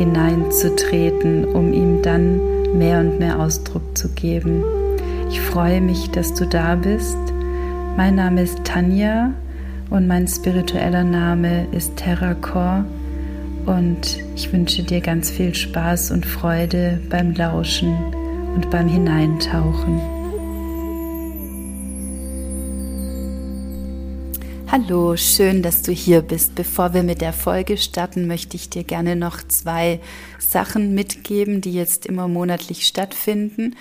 hineinzutreten, um ihm dann mehr und mehr Ausdruck zu geben. Ich freue mich, dass du da bist. Mein Name ist Tanja und mein spiritueller Name ist Terracor und ich wünsche dir ganz viel Spaß und Freude beim Lauschen und beim Hineintauchen. Hallo, schön, dass du hier bist. Bevor wir mit der Folge starten, möchte ich dir gerne noch zwei Sachen mitgeben, die jetzt immer monatlich stattfinden.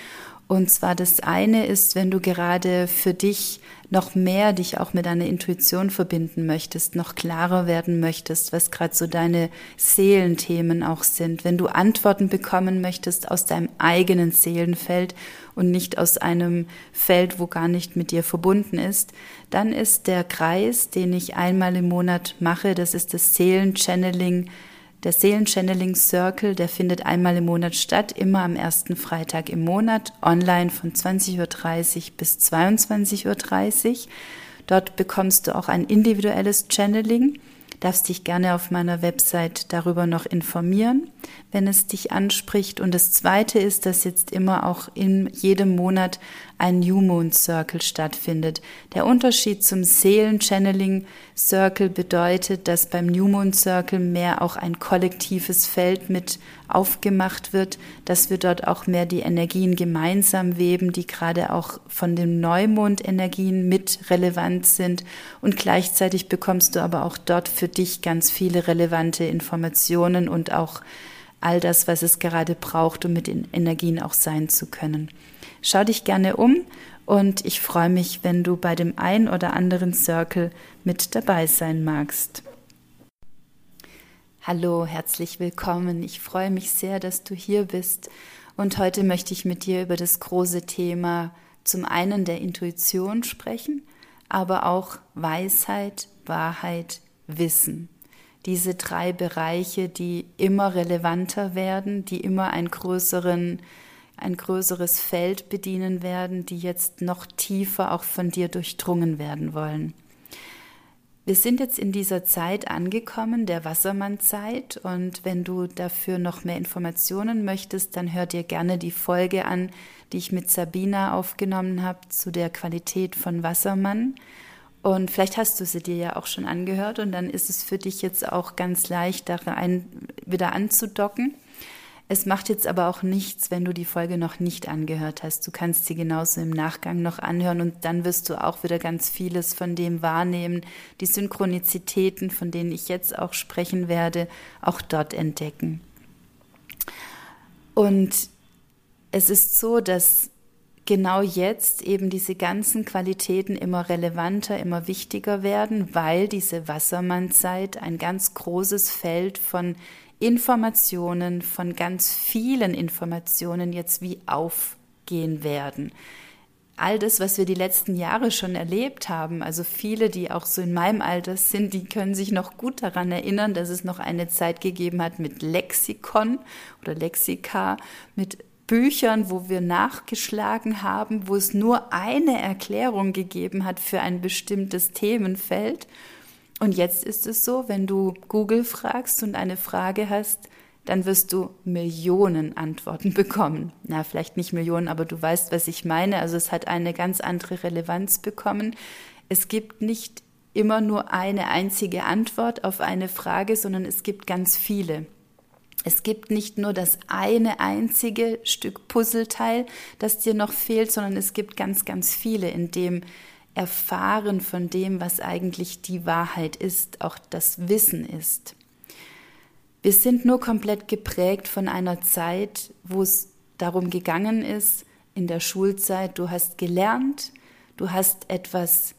Und zwar das eine ist, wenn du gerade für dich noch mehr dich auch mit deiner Intuition verbinden möchtest, noch klarer werden möchtest, was gerade so deine Seelenthemen auch sind, wenn du Antworten bekommen möchtest aus deinem eigenen Seelenfeld und nicht aus einem Feld, wo gar nicht mit dir verbunden ist, dann ist der Kreis, den ich einmal im Monat mache, das ist das Seelenchanneling der Seelenchanneling Circle, der findet einmal im Monat statt, immer am ersten Freitag im Monat, online von 20.30 Uhr bis 22.30 Uhr. Dort bekommst du auch ein individuelles Channeling darfst dich gerne auf meiner Website darüber noch informieren, wenn es dich anspricht. Und das Zweite ist, dass jetzt immer auch in jedem Monat ein New Moon Circle stattfindet. Der Unterschied zum Seelen-Channeling Circle bedeutet, dass beim New Moon Circle mehr auch ein kollektives Feld mit aufgemacht wird, dass wir dort auch mehr die Energien gemeinsam weben, die gerade auch von den Neumond-Energien mit relevant sind. Und gleichzeitig bekommst du aber auch dort für dich ganz viele relevante Informationen und auch all das, was es gerade braucht, um mit den Energien auch sein zu können. Schau dich gerne um und ich freue mich, wenn du bei dem ein oder anderen Circle mit dabei sein magst. Hallo, herzlich willkommen. Ich freue mich sehr, dass du hier bist und heute möchte ich mit dir über das große Thema zum einen der Intuition sprechen, aber auch Weisheit, Wahrheit, Wissen. Diese drei Bereiche, die immer relevanter werden, die immer einen größeren ein größeres Feld bedienen werden, die jetzt noch tiefer auch von dir durchdrungen werden wollen. Wir sind jetzt in dieser Zeit angekommen, der Wassermannzeit, und wenn du dafür noch mehr Informationen möchtest, dann hör dir gerne die Folge an, die ich mit Sabina aufgenommen habe zu der Qualität von Wassermann. Und vielleicht hast du sie dir ja auch schon angehört und dann ist es für dich jetzt auch ganz leicht, da rein wieder anzudocken. Es macht jetzt aber auch nichts, wenn du die Folge noch nicht angehört hast. Du kannst sie genauso im Nachgang noch anhören und dann wirst du auch wieder ganz vieles von dem wahrnehmen, die Synchronizitäten, von denen ich jetzt auch sprechen werde, auch dort entdecken. Und es ist so, dass genau jetzt eben diese ganzen Qualitäten immer relevanter, immer wichtiger werden, weil diese Wassermannzeit ein ganz großes Feld von Informationen, von ganz vielen Informationen jetzt wie aufgehen werden. All das, was wir die letzten Jahre schon erlebt haben, also viele, die auch so in meinem Alter sind, die können sich noch gut daran erinnern, dass es noch eine Zeit gegeben hat mit Lexikon oder Lexika, mit Büchern, wo wir nachgeschlagen haben, wo es nur eine Erklärung gegeben hat für ein bestimmtes Themenfeld und jetzt ist es so, wenn du Google fragst und eine Frage hast, dann wirst du Millionen Antworten bekommen. Na, vielleicht nicht Millionen, aber du weißt, was ich meine. Also es hat eine ganz andere Relevanz bekommen. Es gibt nicht immer nur eine einzige Antwort auf eine Frage, sondern es gibt ganz viele. Es gibt nicht nur das eine einzige Stück Puzzleteil, das dir noch fehlt, sondern es gibt ganz, ganz viele, in dem Erfahren von dem, was eigentlich die Wahrheit ist, auch das Wissen ist. Wir sind nur komplett geprägt von einer Zeit, wo es darum gegangen ist, in der Schulzeit, du hast gelernt, du hast etwas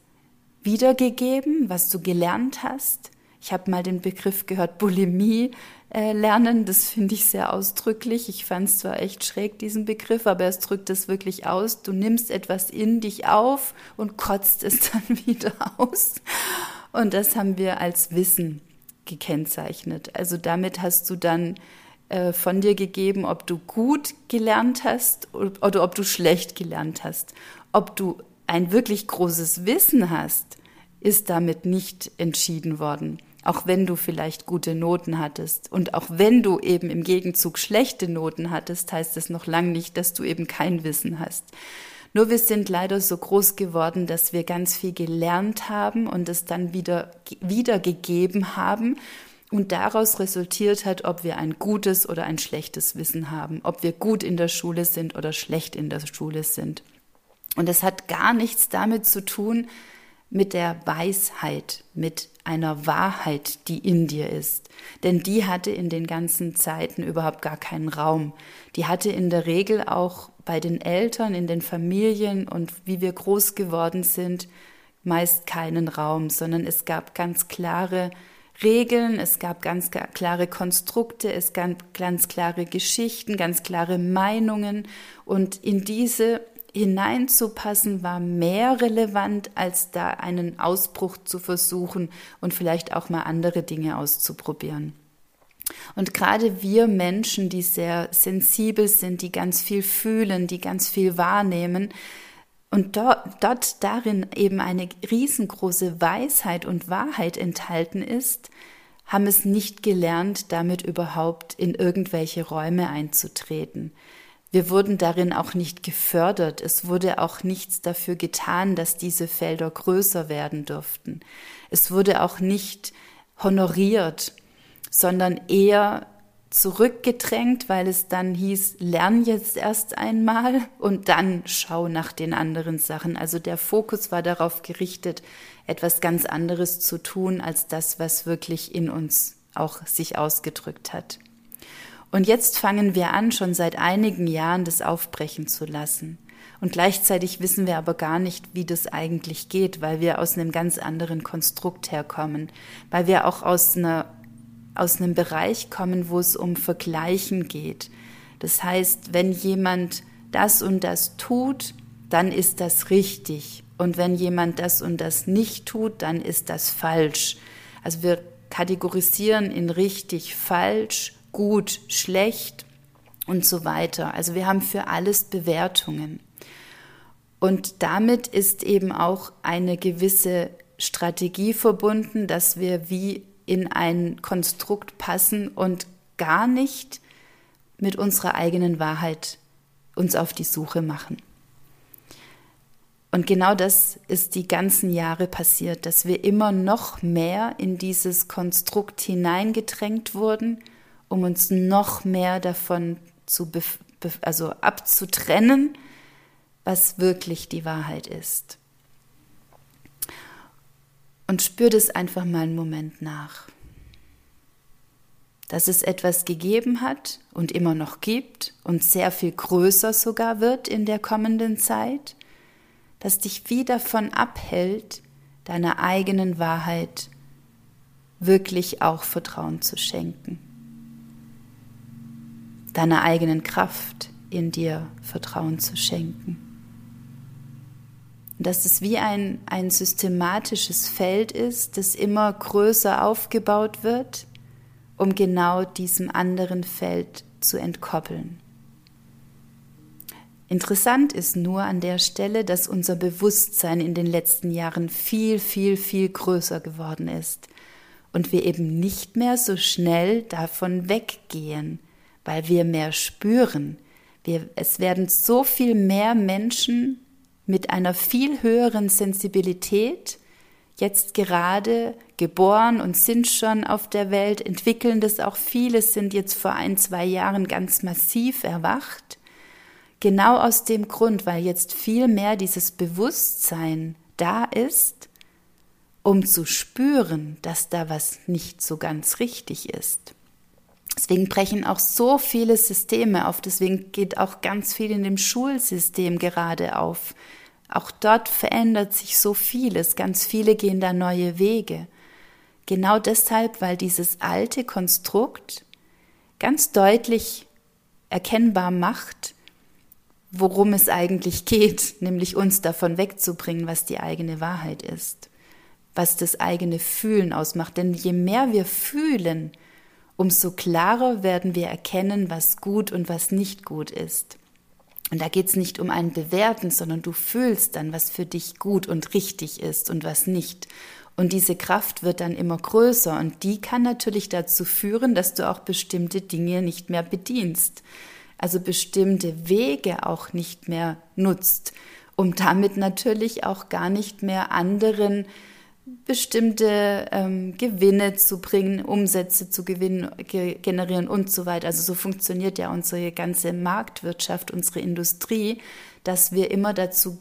wiedergegeben, was du gelernt hast, Ich habe mal den Begriff gehört, Bulimie äh, lernen. Das finde ich sehr ausdrücklich. Ich fand es zwar echt schräg, diesen Begriff, aber es drückt es wirklich aus. Du nimmst etwas in dich auf und kotzt es dann wieder aus. Und das haben wir als Wissen gekennzeichnet. Also damit hast du dann äh, von dir gegeben, ob du gut gelernt hast oder ob du schlecht gelernt hast. Ob du ein wirklich großes Wissen hast, ist damit nicht entschieden worden. Auch wenn du vielleicht gute Noten hattest und auch wenn du eben im Gegenzug schlechte Noten hattest, heißt es noch lange nicht, dass du eben kein Wissen hast. Nur wir sind leider so groß geworden, dass wir ganz viel gelernt haben und es dann wieder wiedergegeben haben und daraus resultiert hat, ob wir ein gutes oder ein schlechtes Wissen haben, ob wir gut in der Schule sind oder schlecht in der Schule sind. Und es hat gar nichts damit zu tun mit der Weisheit, mit einer Wahrheit, die in dir ist. Denn die hatte in den ganzen Zeiten überhaupt gar keinen Raum. Die hatte in der Regel auch bei den Eltern, in den Familien und wie wir groß geworden sind, meist keinen Raum, sondern es gab ganz klare Regeln, es gab ganz klare Konstrukte, es gab ganz klare Geschichten, ganz klare Meinungen und in diese hineinzupassen war mehr relevant, als da einen Ausbruch zu versuchen und vielleicht auch mal andere Dinge auszuprobieren. Und gerade wir Menschen, die sehr sensibel sind, die ganz viel fühlen, die ganz viel wahrnehmen, und dort, dort darin eben eine riesengroße Weisheit und Wahrheit enthalten ist, haben es nicht gelernt, damit überhaupt in irgendwelche Räume einzutreten. Wir wurden darin auch nicht gefördert. Es wurde auch nichts dafür getan, dass diese Felder größer werden durften. Es wurde auch nicht honoriert, sondern eher zurückgedrängt, weil es dann hieß, lern jetzt erst einmal und dann schau nach den anderen Sachen. Also der Fokus war darauf gerichtet, etwas ganz anderes zu tun als das, was wirklich in uns auch sich ausgedrückt hat. Und jetzt fangen wir an, schon seit einigen Jahren das aufbrechen zu lassen. Und gleichzeitig wissen wir aber gar nicht, wie das eigentlich geht, weil wir aus einem ganz anderen Konstrukt herkommen, weil wir auch aus, einer, aus einem Bereich kommen, wo es um Vergleichen geht. Das heißt, wenn jemand das und das tut, dann ist das richtig. Und wenn jemand das und das nicht tut, dann ist das falsch. Also wir kategorisieren in richtig, falsch gut, schlecht und so weiter. Also wir haben für alles Bewertungen. Und damit ist eben auch eine gewisse Strategie verbunden, dass wir wie in ein Konstrukt passen und gar nicht mit unserer eigenen Wahrheit uns auf die Suche machen. Und genau das ist die ganzen Jahre passiert, dass wir immer noch mehr in dieses Konstrukt hineingedrängt wurden um uns noch mehr davon zu also abzutrennen, was wirklich die Wahrheit ist. Und spür das einfach mal einen Moment nach. Dass es etwas gegeben hat und immer noch gibt und sehr viel größer sogar wird in der kommenden Zeit, das dich wie davon abhält, deiner eigenen Wahrheit wirklich auch Vertrauen zu schenken deiner eigenen Kraft in dir Vertrauen zu schenken. dass es wie ein, ein systematisches Feld ist, das immer größer aufgebaut wird, um genau diesem anderen Feld zu entkoppeln. Interessant ist nur an der Stelle, dass unser Bewusstsein in den letzten Jahren viel, viel, viel größer geworden ist und wir eben nicht mehr so schnell davon weggehen, weil wir mehr spüren. Wir, es werden so viel mehr Menschen mit einer viel höheren Sensibilität jetzt gerade geboren und sind schon auf der Welt, entwickeln das auch viele, sind jetzt vor ein, zwei Jahren ganz massiv erwacht. Genau aus dem Grund, weil jetzt viel mehr dieses Bewusstsein da ist, um zu spüren, dass da was nicht so ganz richtig ist. Deswegen brechen auch so viele Systeme auf. Deswegen geht auch ganz viel in dem Schulsystem gerade auf. Auch dort verändert sich so vieles. Ganz viele gehen da neue Wege. Genau deshalb, weil dieses alte Konstrukt ganz deutlich erkennbar macht, worum es eigentlich geht, nämlich uns davon wegzubringen, was die eigene Wahrheit ist, was das eigene Fühlen ausmacht. Denn je mehr wir fühlen, umso klarer werden wir erkennen, was gut und was nicht gut ist. Und da geht es nicht um ein Bewerten, sondern du fühlst dann, was für dich gut und richtig ist und was nicht. Und diese Kraft wird dann immer größer und die kann natürlich dazu führen, dass du auch bestimmte Dinge nicht mehr bedienst also bestimmte Wege auch nicht mehr nutzt, um damit natürlich auch gar nicht mehr anderen bestimmte ähm, Gewinne zu bringen, Umsätze zu gewinnen, ge generieren und so weiter. Also so funktioniert ja unsere ganze Marktwirtschaft, unsere Industrie, dass wir immer dazu,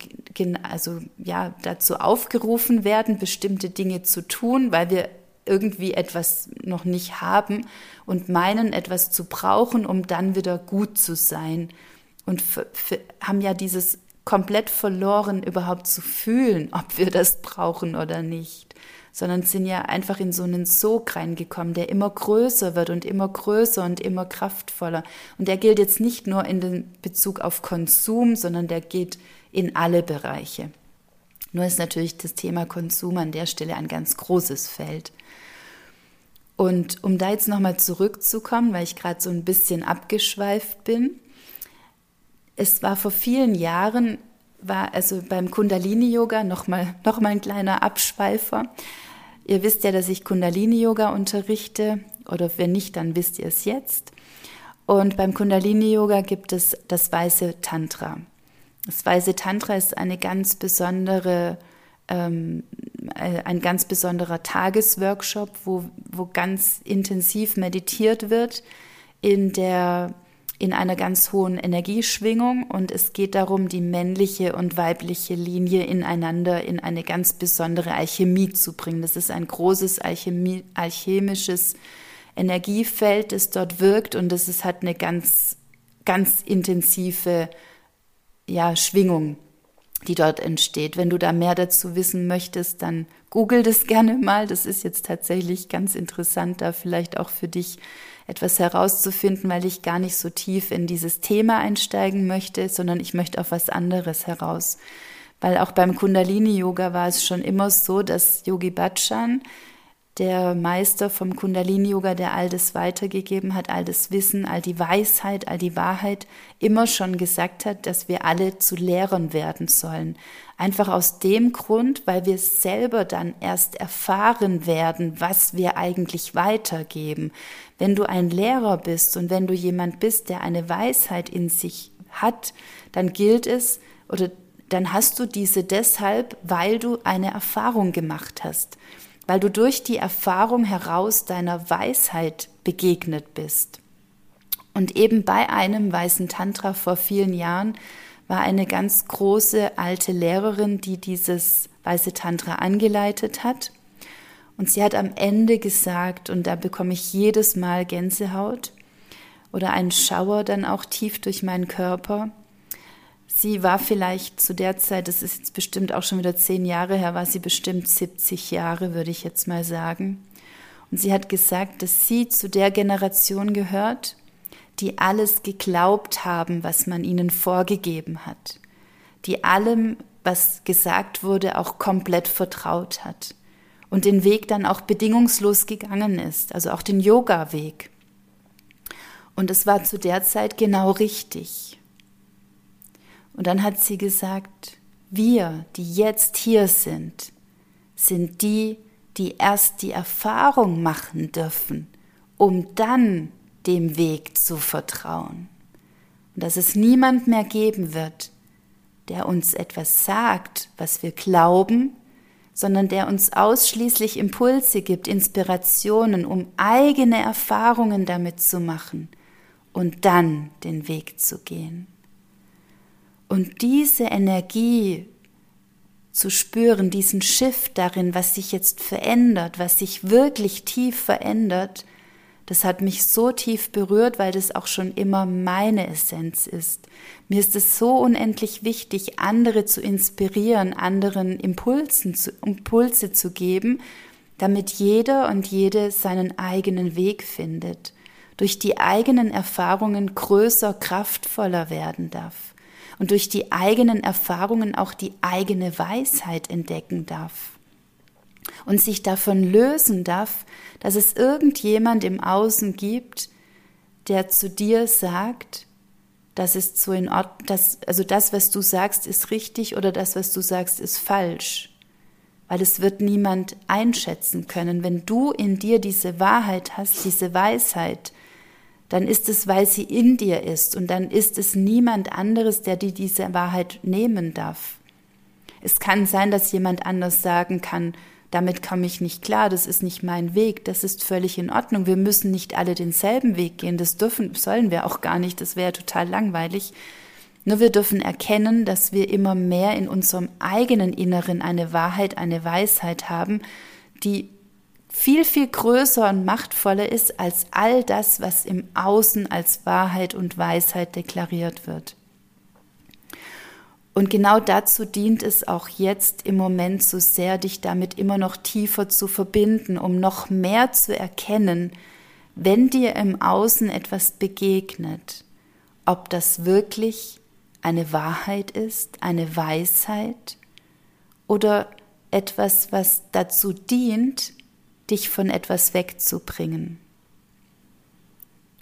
also ja, dazu aufgerufen werden, bestimmte Dinge zu tun, weil wir irgendwie etwas noch nicht haben und meinen, etwas zu brauchen, um dann wieder gut zu sein. Und haben ja dieses komplett verloren, überhaupt zu fühlen, ob wir das brauchen oder nicht, sondern sind ja einfach in so einen Sog reingekommen, der immer größer wird und immer größer und immer kraftvoller. Und der gilt jetzt nicht nur in den Bezug auf Konsum, sondern der geht in alle Bereiche. Nur ist natürlich das Thema Konsum an der Stelle ein ganz großes Feld. Und um da jetzt nochmal zurückzukommen, weil ich gerade so ein bisschen abgeschweift bin, es war vor vielen Jahren, war also beim Kundalini-Yoga nochmal noch mal ein kleiner Abschweifer. Ihr wisst ja, dass ich Kundalini-Yoga unterrichte, oder wenn nicht, dann wisst ihr es jetzt. Und beim Kundalini-Yoga gibt es das weiße Tantra. Das weiße Tantra ist eine ganz besondere ähm, äh, ein ganz besonderer Tagesworkshop, wo, wo ganz intensiv meditiert wird in der in einer ganz hohen Energieschwingung und es geht darum, die männliche und weibliche Linie ineinander in eine ganz besondere Alchemie zu bringen. Das ist ein großes Alchemie, alchemisches Energiefeld, das dort wirkt und es hat eine ganz, ganz intensive ja, Schwingung die dort entsteht. Wenn du da mehr dazu wissen möchtest, dann google das gerne mal. Das ist jetzt tatsächlich ganz interessant, da vielleicht auch für dich etwas herauszufinden, weil ich gar nicht so tief in dieses Thema einsteigen möchte, sondern ich möchte auf was anderes heraus. Weil auch beim Kundalini-Yoga war es schon immer so, dass Yogi Bhajan der Meister vom Kundalini-Yoga, der all das weitergegeben hat, all das Wissen, all die Weisheit, all die Wahrheit, immer schon gesagt hat, dass wir alle zu Lehrern werden sollen. Einfach aus dem Grund, weil wir selber dann erst erfahren werden, was wir eigentlich weitergeben. Wenn du ein Lehrer bist und wenn du jemand bist, der eine Weisheit in sich hat, dann gilt es oder dann hast du diese deshalb, weil du eine Erfahrung gemacht hast weil du durch die Erfahrung heraus deiner Weisheit begegnet bist. Und eben bei einem weißen Tantra vor vielen Jahren war eine ganz große alte Lehrerin, die dieses weiße Tantra angeleitet hat. Und sie hat am Ende gesagt, und da bekomme ich jedes Mal Gänsehaut oder einen Schauer dann auch tief durch meinen Körper, Sie war vielleicht zu der Zeit, das ist jetzt bestimmt auch schon wieder zehn Jahre her, war sie bestimmt 70 Jahre, würde ich jetzt mal sagen. Und sie hat gesagt, dass sie zu der Generation gehört, die alles geglaubt haben, was man ihnen vorgegeben hat, die allem, was gesagt wurde, auch komplett vertraut hat und den Weg dann auch bedingungslos gegangen ist, also auch den Yoga-Weg. Und es war zu der Zeit genau richtig. Und dann hat sie gesagt, wir, die jetzt hier sind, sind die, die erst die Erfahrung machen dürfen, um dann dem Weg zu vertrauen. Und dass es niemand mehr geben wird, der uns etwas sagt, was wir glauben, sondern der uns ausschließlich Impulse gibt, Inspirationen, um eigene Erfahrungen damit zu machen und dann den Weg zu gehen. Und diese Energie zu spüren, diesen Shift darin, was sich jetzt verändert, was sich wirklich tief verändert, das hat mich so tief berührt, weil das auch schon immer meine Essenz ist. Mir ist es so unendlich wichtig, andere zu inspirieren, anderen Impulsen zu, Impulse zu geben, damit jeder und jede seinen eigenen Weg findet, durch die eigenen Erfahrungen größer, kraftvoller werden darf und durch die eigenen Erfahrungen auch die eigene Weisheit entdecken darf und sich davon lösen darf, dass es irgendjemand im Außen gibt, der zu dir sagt, das ist so in Ordnung, das, also das, was du sagst, ist richtig oder das, was du sagst, ist falsch. Weil es wird niemand einschätzen können. Wenn du in dir diese Wahrheit hast, diese Weisheit, dann ist es, weil sie in dir ist und dann ist es niemand anderes, der dir diese Wahrheit nehmen darf. Es kann sein, dass jemand anders sagen kann, damit komme ich nicht klar, das ist nicht mein Weg, das ist völlig in Ordnung. Wir müssen nicht alle denselben Weg gehen, das dürfen, sollen wir auch gar nicht, das wäre total langweilig. Nur wir dürfen erkennen, dass wir immer mehr in unserem eigenen Inneren eine Wahrheit, eine Weisheit haben, die viel, viel größer und machtvoller ist als all das, was im Außen als Wahrheit und Weisheit deklariert wird. Und genau dazu dient es auch jetzt im Moment so sehr, dich damit immer noch tiefer zu verbinden, um noch mehr zu erkennen, wenn dir im Außen etwas begegnet, ob das wirklich eine Wahrheit ist, eine Weisheit oder etwas, was dazu dient, dich von etwas wegzubringen.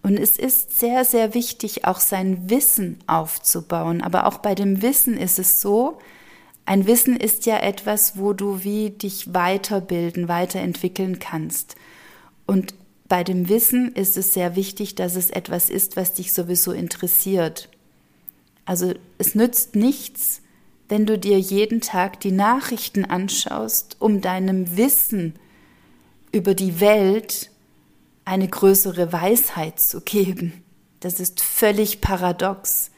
Und es ist sehr, sehr wichtig, auch sein Wissen aufzubauen. Aber auch bei dem Wissen ist es so, ein Wissen ist ja etwas, wo du wie dich weiterbilden, weiterentwickeln kannst. Und bei dem Wissen ist es sehr wichtig, dass es etwas ist, was dich sowieso interessiert. Also es nützt nichts, wenn du dir jeden Tag die Nachrichten anschaust, um deinem Wissen über die Welt eine größere Weisheit zu geben. Das ist völlig paradox.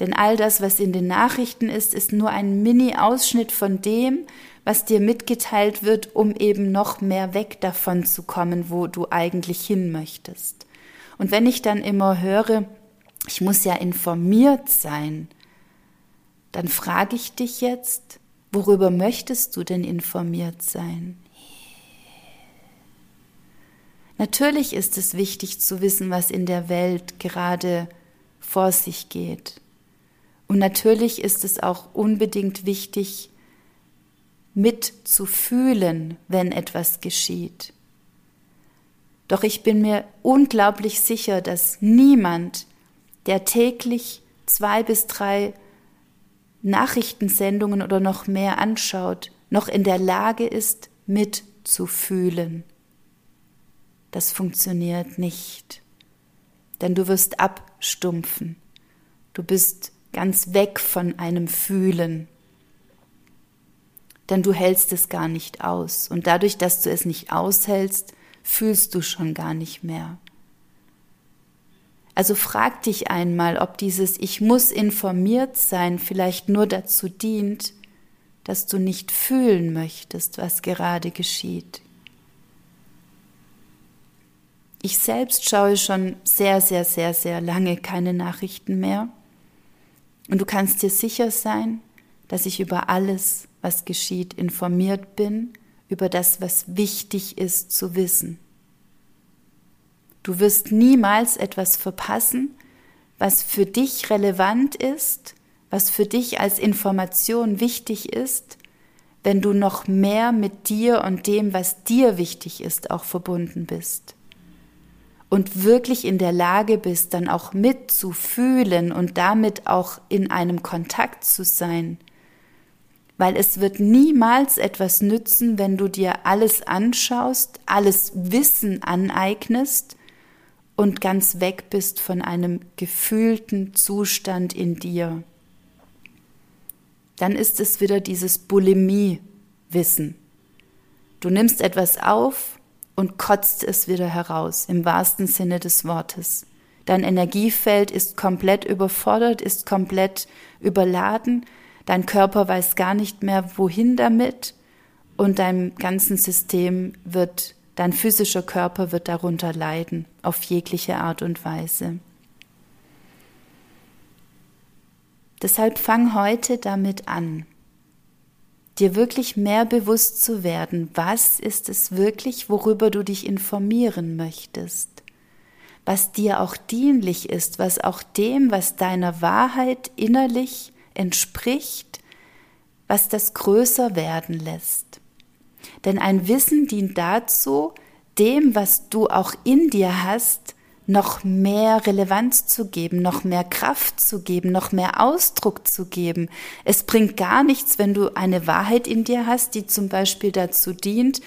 Denn all das, was in den Nachrichten ist, ist nur ein Mini-Ausschnitt von dem, was dir mitgeteilt wird, um eben noch mehr weg davon zu kommen, wo du eigentlich hin möchtest. Und wenn ich dann immer höre, ich muss ja informiert sein, dann frage ich dich jetzt, worüber möchtest du denn informiert sein? Natürlich ist es wichtig zu wissen, was in der Welt gerade vor sich geht. Und natürlich ist es auch unbedingt wichtig, mitzufühlen, wenn etwas geschieht. Doch ich bin mir unglaublich sicher, dass niemand, der täglich zwei bis drei Nachrichtensendungen oder noch mehr anschaut, noch in der Lage ist, mitzufühlen das funktioniert nicht. Denn du wirst abstumpfen. Du bist ganz weg von einem Fühlen. Denn du hältst es gar nicht aus. Und dadurch, dass du es nicht aushältst, fühlst du schon gar nicht mehr. Also frag dich einmal, ob dieses Ich muss informiert sein vielleicht nur dazu dient, dass du nicht fühlen möchtest, was gerade geschieht. Ich selbst schaue schon sehr, sehr, sehr, sehr lange keine Nachrichten mehr. Und du kannst dir sicher sein, dass ich über alles, was geschieht, informiert bin, über das, was wichtig ist zu wissen. Du wirst niemals etwas verpassen, was für dich relevant ist, was für dich als Information wichtig ist, wenn du noch mehr mit dir und dem, was dir wichtig ist, auch verbunden bist und wirklich in der Lage bist, dann auch mitzufühlen und damit auch in einem Kontakt zu sein. Weil es wird niemals etwas nützen, wenn du dir alles anschaust, alles Wissen aneignest und ganz weg bist von einem gefühlten Zustand in dir. Dann ist es wieder dieses Bulimie-Wissen. Du nimmst etwas auf, und kotzt es wieder heraus, im wahrsten Sinne des Wortes. Dein Energiefeld ist komplett überfordert, ist komplett überladen, dein Körper weiß gar nicht mehr, wohin damit und dein ganzen System wird, dein physischer Körper wird darunter leiden, auf jegliche Art und Weise. Deshalb fang heute damit an. Dir wirklich mehr bewusst zu werden, was ist es wirklich, worüber du dich informieren möchtest, was dir auch dienlich ist, was auch dem, was deiner Wahrheit innerlich entspricht, was das größer werden lässt. Denn ein Wissen dient dazu, dem, was du auch in dir hast, noch mehr Relevanz zu geben, noch mehr Kraft zu geben, noch mehr Ausdruck zu geben. Es bringt gar nichts, wenn du eine Wahrheit in dir hast, die zum Beispiel dazu dient,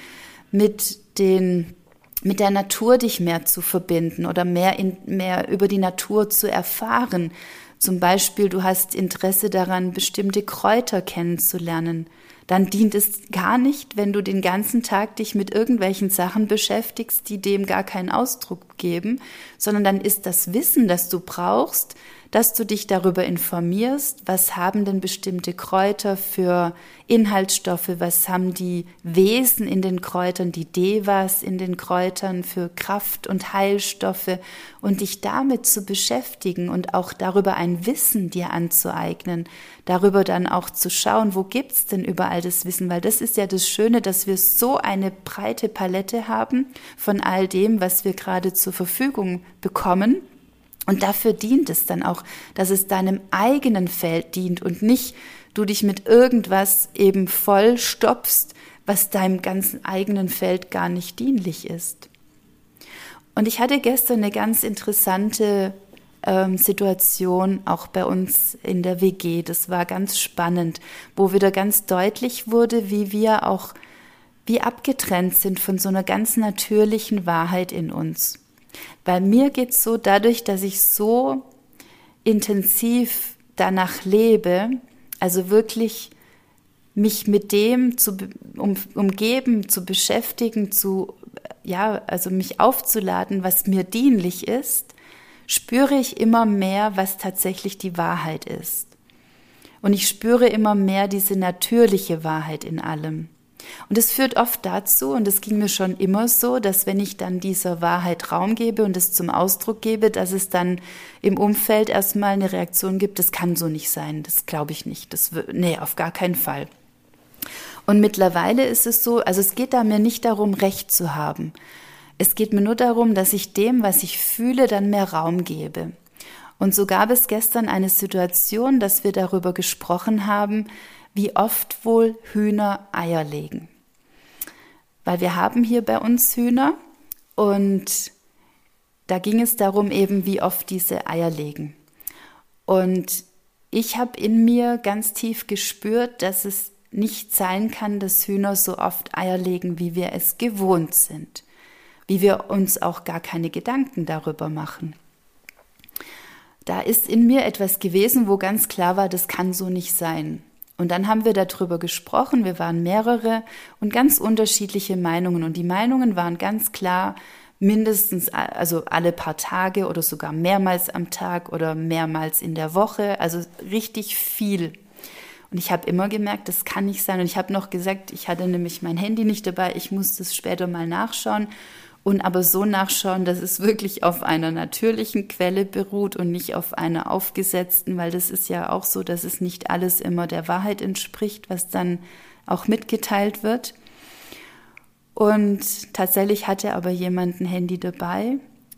mit den mit der Natur dich mehr zu verbinden oder mehr, in, mehr über die Natur zu erfahren. Zum Beispiel, du hast Interesse daran, bestimmte Kräuter kennenzulernen dann dient es gar nicht, wenn du den ganzen Tag dich mit irgendwelchen Sachen beschäftigst, die dem gar keinen Ausdruck geben, sondern dann ist das Wissen, das du brauchst, dass du dich darüber informierst, was haben denn bestimmte Kräuter für Inhaltsstoffe, was haben die Wesen in den Kräutern, die Devas in den Kräutern für Kraft und Heilstoffe und dich damit zu beschäftigen und auch darüber ein Wissen dir anzueignen, darüber dann auch zu schauen, wo gibt's denn überall das Wissen, weil das ist ja das Schöne, dass wir so eine breite Palette haben von all dem, was wir gerade zur Verfügung bekommen und dafür dient es dann auch, dass es deinem eigenen Feld dient und nicht du dich mit irgendwas eben voll stopfst, was deinem ganzen eigenen Feld gar nicht dienlich ist. Und ich hatte gestern eine ganz interessante ähm, Situation auch bei uns in der WG. Das war ganz spannend, wo wieder ganz deutlich wurde, wie wir auch wie abgetrennt sind von so einer ganz natürlichen Wahrheit in uns. Bei mir geht es so, dadurch, dass ich so intensiv danach lebe, also wirklich mich mit dem zu um, umgeben, zu beschäftigen, zu ja, also mich aufzuladen, was mir dienlich ist, spüre ich immer mehr, was tatsächlich die Wahrheit ist. Und ich spüre immer mehr diese natürliche Wahrheit in allem. Und es führt oft dazu, und es ging mir schon immer so, dass wenn ich dann dieser Wahrheit Raum gebe und es zum Ausdruck gebe, dass es dann im Umfeld erstmal eine Reaktion gibt, das kann so nicht sein, das glaube ich nicht, das, nee, auf gar keinen Fall. Und mittlerweile ist es so, also es geht da mir nicht darum, Recht zu haben. Es geht mir nur darum, dass ich dem, was ich fühle, dann mehr Raum gebe. Und so gab es gestern eine Situation, dass wir darüber gesprochen haben, wie oft wohl Hühner Eier legen. Weil wir haben hier bei uns Hühner und da ging es darum eben, wie oft diese Eier legen. Und ich habe in mir ganz tief gespürt, dass es nicht sein kann, dass Hühner so oft Eier legen, wie wir es gewohnt sind, wie wir uns auch gar keine Gedanken darüber machen. Da ist in mir etwas gewesen, wo ganz klar war, das kann so nicht sein. Und dann haben wir darüber gesprochen, wir waren mehrere und ganz unterschiedliche Meinungen. Und die Meinungen waren ganz klar, mindestens, also alle paar Tage oder sogar mehrmals am Tag oder mehrmals in der Woche, also richtig viel. Und ich habe immer gemerkt, das kann nicht sein. Und ich habe noch gesagt, ich hatte nämlich mein Handy nicht dabei, ich muss das später mal nachschauen und aber so nachschauen, dass es wirklich auf einer natürlichen Quelle beruht und nicht auf einer aufgesetzten, weil das ist ja auch so, dass es nicht alles immer der Wahrheit entspricht, was dann auch mitgeteilt wird. Und tatsächlich hatte aber jemand ein Handy dabei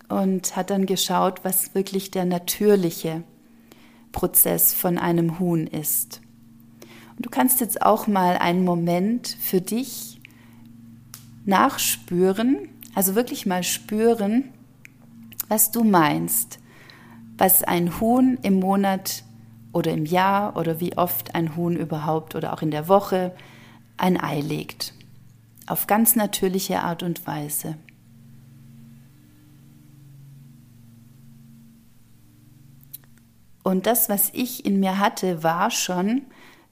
und hat dann geschaut, was wirklich der natürliche Prozess von einem Huhn ist. Und du kannst jetzt auch mal einen Moment für dich nachspüren, also wirklich mal spüren, was du meinst, was ein Huhn im Monat oder im Jahr oder wie oft ein Huhn überhaupt oder auch in der Woche ein Ei legt. Auf ganz natürliche Art und Weise. Und das, was ich in mir hatte, war schon,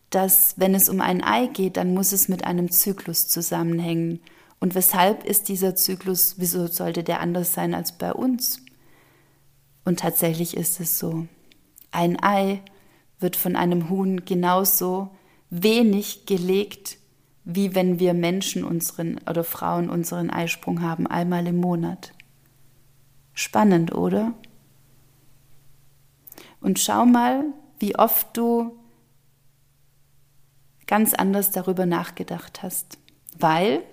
dass wenn es um ein Ei geht, dann muss es mit einem Zyklus zusammenhängen. Und weshalb ist dieser Zyklus, wieso sollte der anders sein als bei uns? Und tatsächlich ist es so. Ein Ei wird von einem Huhn genauso wenig gelegt, wie wenn wir Menschen unseren oder Frauen unseren Eisprung haben, einmal im Monat. Spannend, oder? Und schau mal, wie oft du ganz anders darüber nachgedacht hast, weil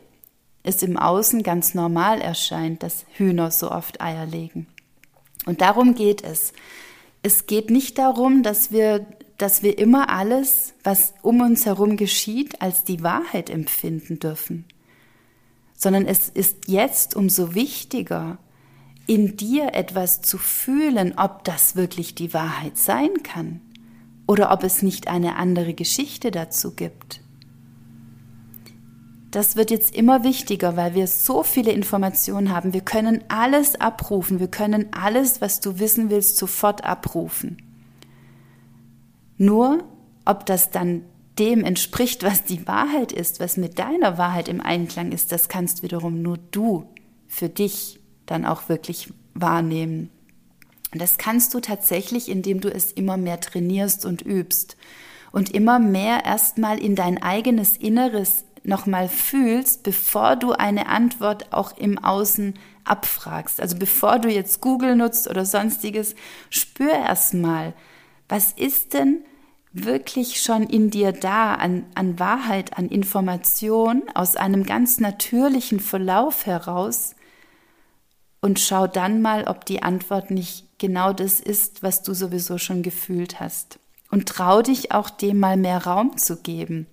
es im Außen ganz normal erscheint, dass Hühner so oft Eier legen. Und darum geht es. Es geht nicht darum, dass wir, dass wir immer alles, was um uns herum geschieht, als die Wahrheit empfinden dürfen, sondern es ist jetzt umso wichtiger, in dir etwas zu fühlen, ob das wirklich die Wahrheit sein kann oder ob es nicht eine andere Geschichte dazu gibt. Das wird jetzt immer wichtiger, weil wir so viele Informationen haben. Wir können alles abrufen. Wir können alles, was du wissen willst, sofort abrufen. Nur, ob das dann dem entspricht, was die Wahrheit ist, was mit deiner Wahrheit im Einklang ist, das kannst wiederum nur du für dich dann auch wirklich wahrnehmen. Und das kannst du tatsächlich, indem du es immer mehr trainierst und übst und immer mehr erstmal in dein eigenes Inneres nochmal fühlst, bevor du eine Antwort auch im Außen abfragst. Also bevor du jetzt Google nutzt oder sonstiges, spür erstmal, was ist denn wirklich schon in dir da an, an Wahrheit, an Information aus einem ganz natürlichen Verlauf heraus und schau dann mal, ob die Antwort nicht genau das ist, was du sowieso schon gefühlt hast. Und trau dich auch dem mal mehr Raum zu geben.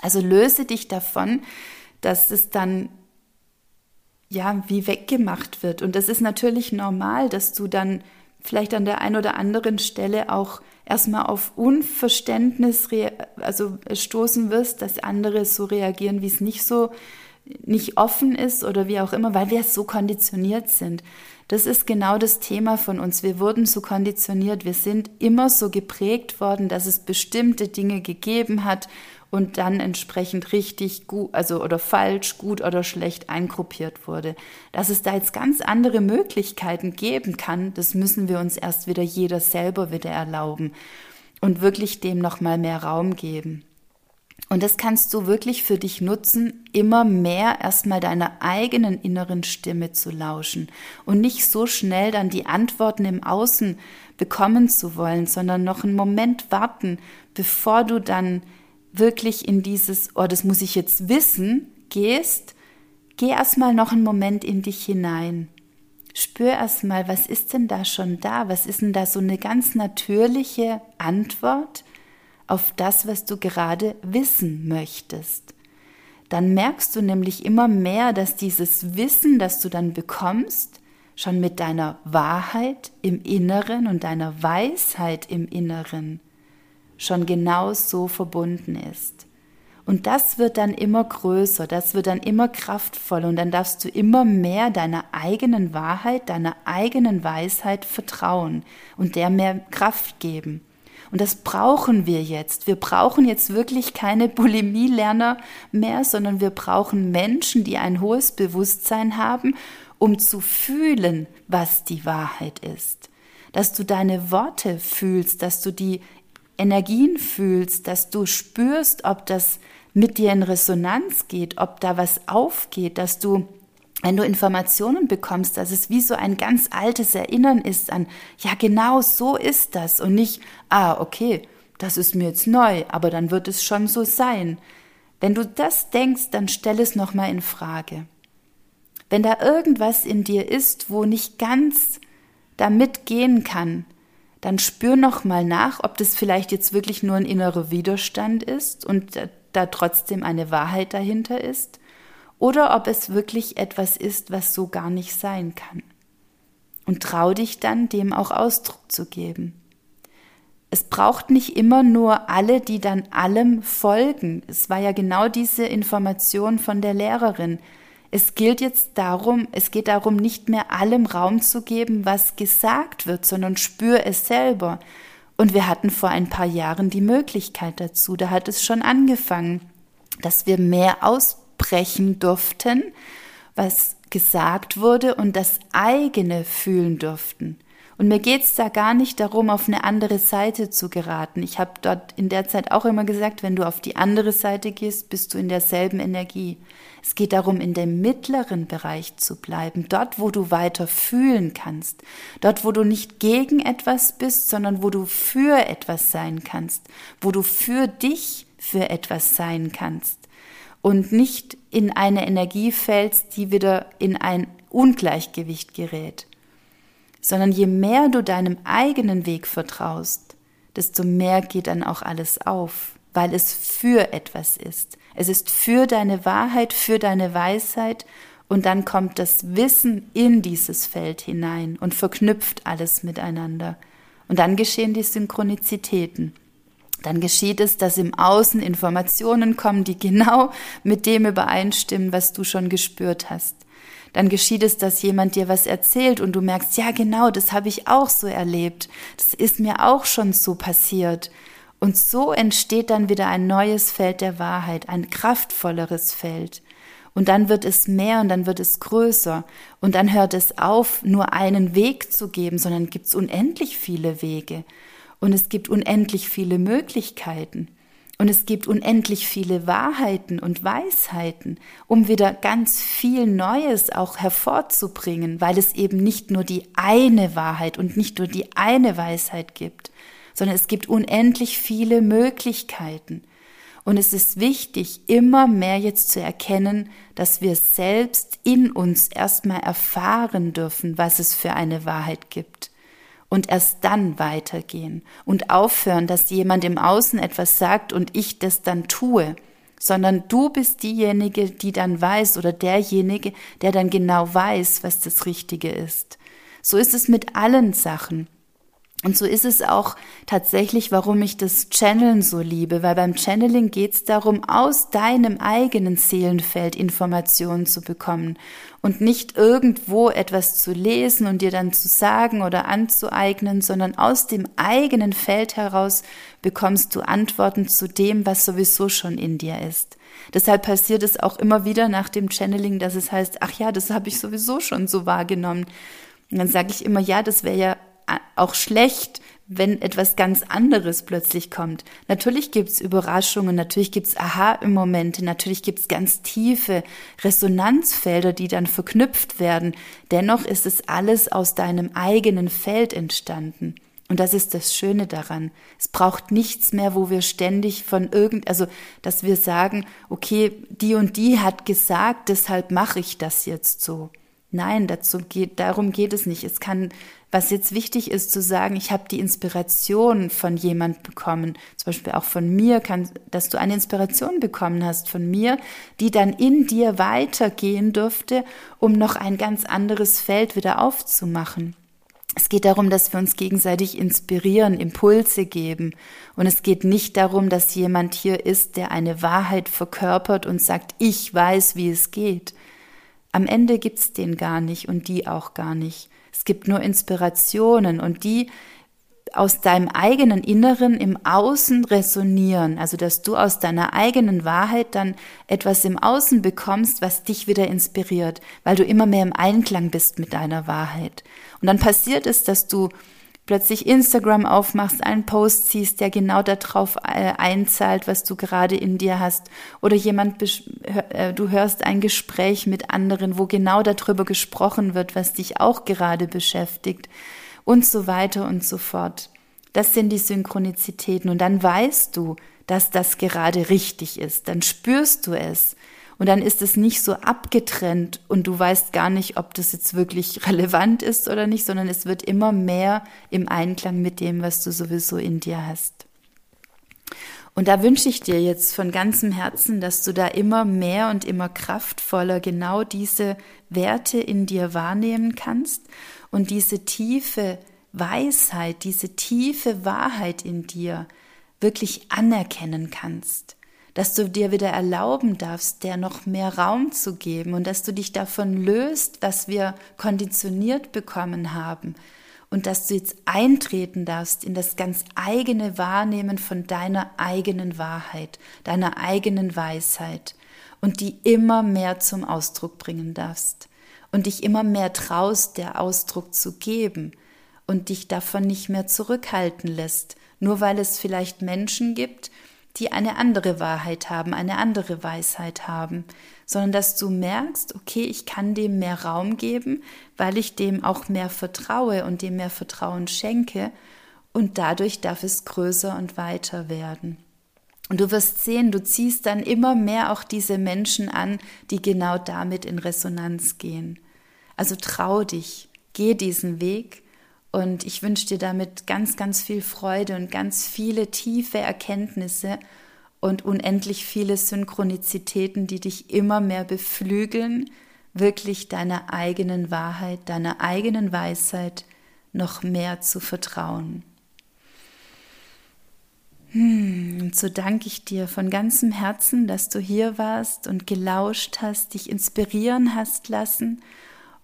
Also löse dich davon, dass es dann ja wie weggemacht wird. Und das ist natürlich normal, dass du dann vielleicht an der einen oder anderen Stelle auch erstmal auf Unverständnis also stoßen wirst, dass andere so reagieren, wie es nicht so nicht offen ist oder wie auch immer, weil wir so konditioniert sind. Das ist genau das Thema von uns. Wir wurden so konditioniert. Wir sind immer so geprägt worden, dass es bestimmte Dinge gegeben hat und dann entsprechend richtig gut, also oder falsch, gut oder schlecht eingruppiert wurde. Dass es da jetzt ganz andere Möglichkeiten geben kann, das müssen wir uns erst wieder jeder selber wieder erlauben und wirklich dem nochmal mehr Raum geben. Und das kannst du wirklich für dich nutzen, immer mehr erstmal deiner eigenen inneren Stimme zu lauschen und nicht so schnell dann die Antworten im Außen bekommen zu wollen, sondern noch einen Moment warten, bevor du dann wirklich in dieses, oh, das muss ich jetzt wissen, gehst, geh erstmal noch einen Moment in dich hinein. Spür erstmal, was ist denn da schon da? Was ist denn da so eine ganz natürliche Antwort auf das, was du gerade wissen möchtest? Dann merkst du nämlich immer mehr, dass dieses Wissen, das du dann bekommst, schon mit deiner Wahrheit im Inneren und deiner Weisheit im Inneren schon genau so verbunden ist. Und das wird dann immer größer, das wird dann immer kraftvoller und dann darfst du immer mehr deiner eigenen Wahrheit, deiner eigenen Weisheit vertrauen und der mehr Kraft geben. Und das brauchen wir jetzt. Wir brauchen jetzt wirklich keine Bulimie-Lerner mehr, sondern wir brauchen Menschen, die ein hohes Bewusstsein haben, um zu fühlen, was die Wahrheit ist. Dass du deine Worte fühlst, dass du die Energien fühlst, dass du spürst, ob das mit dir in Resonanz geht, ob da was aufgeht, dass du, wenn du Informationen bekommst, dass es wie so ein ganz altes Erinnern ist an, ja genau so ist das und nicht, ah, okay, das ist mir jetzt neu, aber dann wird es schon so sein. Wenn du das denkst, dann stell es nochmal in Frage. Wenn da irgendwas in dir ist, wo nicht ganz damit gehen kann, dann spür noch mal nach, ob das vielleicht jetzt wirklich nur ein innerer Widerstand ist und da trotzdem eine Wahrheit dahinter ist oder ob es wirklich etwas ist, was so gar nicht sein kann. Und trau dich dann, dem auch Ausdruck zu geben. Es braucht nicht immer nur alle, die dann allem folgen. Es war ja genau diese Information von der Lehrerin. Es gilt jetzt darum, es geht darum, nicht mehr allem Raum zu geben, was gesagt wird, sondern spür es selber. Und wir hatten vor ein paar Jahren die Möglichkeit dazu. Da hat es schon angefangen, dass wir mehr ausbrechen durften, was gesagt wurde und das eigene fühlen durften. Und mir geht's da gar nicht darum, auf eine andere Seite zu geraten. Ich habe dort in der Zeit auch immer gesagt, wenn du auf die andere Seite gehst, bist du in derselben Energie. Es geht darum, in dem mittleren Bereich zu bleiben, dort, wo du weiter fühlen kannst, dort, wo du nicht gegen etwas bist, sondern wo du für etwas sein kannst, wo du für dich für etwas sein kannst und nicht in eine Energie fällst, die wieder in ein Ungleichgewicht gerät, sondern je mehr du deinem eigenen Weg vertraust, desto mehr geht dann auch alles auf, weil es für etwas ist. Es ist für deine Wahrheit, für deine Weisheit und dann kommt das Wissen in dieses Feld hinein und verknüpft alles miteinander. Und dann geschehen die Synchronizitäten. Dann geschieht es, dass im Außen Informationen kommen, die genau mit dem übereinstimmen, was du schon gespürt hast. Dann geschieht es, dass jemand dir was erzählt und du merkst, ja genau, das habe ich auch so erlebt. Das ist mir auch schon so passiert. Und so entsteht dann wieder ein neues Feld der Wahrheit, ein kraftvolleres Feld. Und dann wird es mehr und dann wird es größer. Und dann hört es auf, nur einen Weg zu geben, sondern gibt es unendlich viele Wege. Und es gibt unendlich viele Möglichkeiten. Und es gibt unendlich viele Wahrheiten und Weisheiten, um wieder ganz viel Neues auch hervorzubringen, weil es eben nicht nur die eine Wahrheit und nicht nur die eine Weisheit gibt, sondern es gibt unendlich viele Möglichkeiten. Und es ist wichtig, immer mehr jetzt zu erkennen, dass wir selbst in uns erstmal erfahren dürfen, was es für eine Wahrheit gibt. Und erst dann weitergehen und aufhören, dass jemand im Außen etwas sagt und ich das dann tue, sondern du bist diejenige, die dann weiß oder derjenige, der dann genau weiß, was das Richtige ist. So ist es mit allen Sachen. Und so ist es auch tatsächlich, warum ich das Channeln so liebe, weil beim Channeling geht es darum, aus deinem eigenen Seelenfeld Informationen zu bekommen und nicht irgendwo etwas zu lesen und dir dann zu sagen oder anzueignen, sondern aus dem eigenen Feld heraus bekommst du Antworten zu dem, was sowieso schon in dir ist. Deshalb passiert es auch immer wieder nach dem Channeling, dass es heißt, ach ja, das habe ich sowieso schon so wahrgenommen. Und dann sage ich immer, ja, das wäre ja auch schlecht, wenn etwas ganz anderes plötzlich kommt. Natürlich gibt's Überraschungen, natürlich gibt's Aha-Momente, natürlich gibt's ganz tiefe Resonanzfelder, die dann verknüpft werden. Dennoch ist es alles aus deinem eigenen Feld entstanden. Und das ist das Schöne daran. Es braucht nichts mehr, wo wir ständig von irgend, also, dass wir sagen, okay, die und die hat gesagt, deshalb mache ich das jetzt so. Nein, dazu geht, darum geht es nicht. Es kann was jetzt wichtig ist zu sagen, ich habe die Inspiration von jemand bekommen, zum Beispiel auch von mir, kann, dass du eine Inspiration bekommen hast von mir, die dann in dir weitergehen dürfte, um noch ein ganz anderes Feld wieder aufzumachen. Es geht darum, dass wir uns gegenseitig inspirieren, Impulse geben. Und es geht nicht darum, dass jemand hier ist, der eine Wahrheit verkörpert und sagt, ich weiß, wie es geht. Am Ende gibt's den gar nicht und die auch gar nicht. Es gibt nur Inspirationen und die aus deinem eigenen Inneren im Außen resonieren, also dass du aus deiner eigenen Wahrheit dann etwas im Außen bekommst, was dich wieder inspiriert, weil du immer mehr im Einklang bist mit deiner Wahrheit. Und dann passiert es, dass du plötzlich Instagram aufmachst, einen Post siehst, der genau darauf äh, einzahlt, was du gerade in dir hast, oder jemand, äh, du hörst ein Gespräch mit anderen, wo genau darüber gesprochen wird, was dich auch gerade beschäftigt, und so weiter und so fort. Das sind die Synchronizitäten. Und dann weißt du, dass das gerade richtig ist. Dann spürst du es. Und dann ist es nicht so abgetrennt und du weißt gar nicht, ob das jetzt wirklich relevant ist oder nicht, sondern es wird immer mehr im Einklang mit dem, was du sowieso in dir hast. Und da wünsche ich dir jetzt von ganzem Herzen, dass du da immer mehr und immer kraftvoller genau diese Werte in dir wahrnehmen kannst und diese tiefe Weisheit, diese tiefe Wahrheit in dir wirklich anerkennen kannst dass du dir wieder erlauben darfst, der noch mehr Raum zu geben und dass du dich davon löst, was wir konditioniert bekommen haben und dass du jetzt eintreten darfst in das ganz eigene Wahrnehmen von deiner eigenen Wahrheit, deiner eigenen Weisheit und die immer mehr zum Ausdruck bringen darfst und dich immer mehr traust, der Ausdruck zu geben und dich davon nicht mehr zurückhalten lässt, nur weil es vielleicht Menschen gibt, die eine andere Wahrheit haben, eine andere Weisheit haben, sondern dass du merkst, okay, ich kann dem mehr Raum geben, weil ich dem auch mehr vertraue und dem mehr Vertrauen schenke und dadurch darf es größer und weiter werden. Und du wirst sehen, du ziehst dann immer mehr auch diese Menschen an, die genau damit in Resonanz gehen. Also trau dich, geh diesen Weg und ich wünsche dir damit ganz, ganz viel Freude und ganz viele tiefe Erkenntnisse und unendlich viele Synchronizitäten, die dich immer mehr beflügeln, wirklich deiner eigenen Wahrheit, deiner eigenen Weisheit noch mehr zu vertrauen. Hm, und so danke ich dir von ganzem Herzen, dass du hier warst und gelauscht hast, dich inspirieren hast lassen.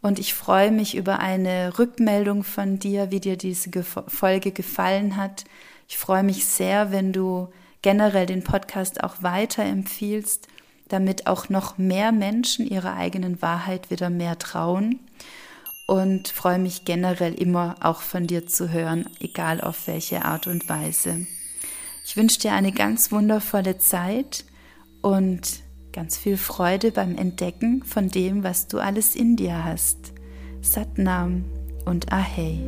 Und ich freue mich über eine Rückmeldung von dir, wie dir diese Folge gefallen hat. Ich freue mich sehr, wenn du generell den Podcast auch weiterempfiehlst, damit auch noch mehr Menschen ihrer eigenen Wahrheit wieder mehr trauen. Und freue mich generell immer auch von dir zu hören, egal auf welche Art und Weise. Ich wünsche dir eine ganz wundervolle Zeit und ganz viel Freude beim Entdecken von dem, was du alles in dir hast. Satnam und Ahei.